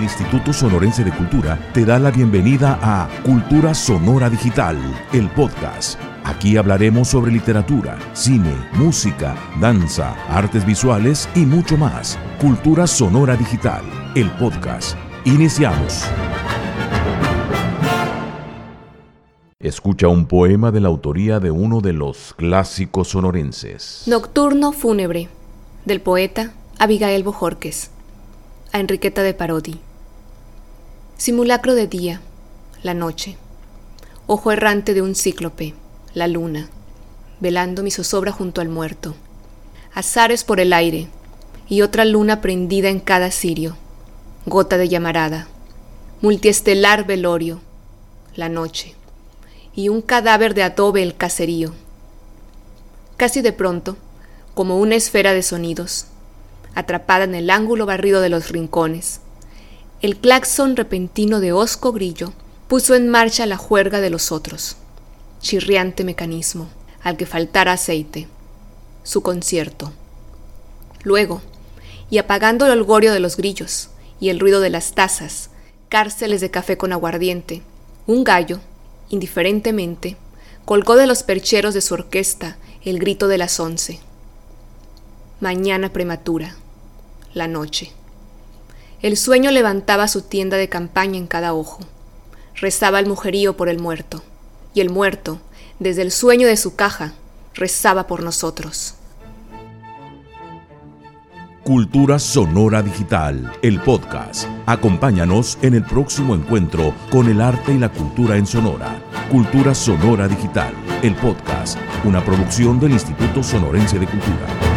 El Instituto Sonorense de Cultura te da la bienvenida a Cultura Sonora Digital, el podcast. Aquí hablaremos sobre literatura, cine, música, danza, artes visuales y mucho más. Cultura Sonora Digital, el podcast. Iniciamos. Escucha un poema de la autoría de uno de los clásicos sonorenses. Nocturno fúnebre, del poeta Abigail Bojorques a Enriqueta de Parodi. Simulacro de día, la noche. Ojo errante de un cíclope, la luna, velando mi zozobra junto al muerto. Azares por el aire, y otra luna prendida en cada cirio. Gota de llamarada, multiestelar velorio, la noche. Y un cadáver de adobe el caserío. Casi de pronto, como una esfera de sonidos, atrapada en el ángulo barrido de los rincones. El claxon repentino de Osco Grillo puso en marcha la juerga de los otros. Chirriante mecanismo, al que faltara aceite. Su concierto. Luego, y apagando el holgorio de los grillos y el ruido de las tazas, cárceles de café con aguardiente, un gallo, indiferentemente, colgó de los percheros de su orquesta el grito de las once. Mañana prematura la noche. El sueño levantaba su tienda de campaña en cada ojo. Rezaba el mujerío por el muerto, y el muerto, desde el sueño de su caja, rezaba por nosotros. Cultura Sonora Digital, el podcast. Acompáñanos en el próximo encuentro con el arte y la cultura en Sonora. Cultura Sonora Digital, el podcast, una producción del Instituto Sonorense de Cultura.